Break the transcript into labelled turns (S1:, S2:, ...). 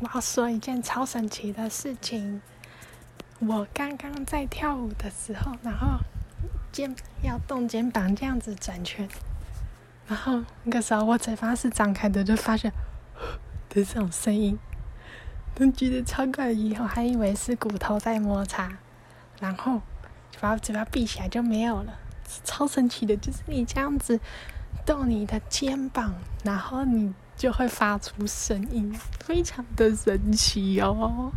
S1: 我要说一件超神奇的事情。我刚刚在跳舞的时候，然后肩要动肩膀这样子转圈，然后那个时候我嘴巴是张开的，就发现的 这种声音，都觉得超怪异，我还以为是骨头在摩擦，然后把嘴巴闭起来就没有了，超神奇的，就是你这样子动你的肩膀，然后你就会发出声音，非常的神奇哦。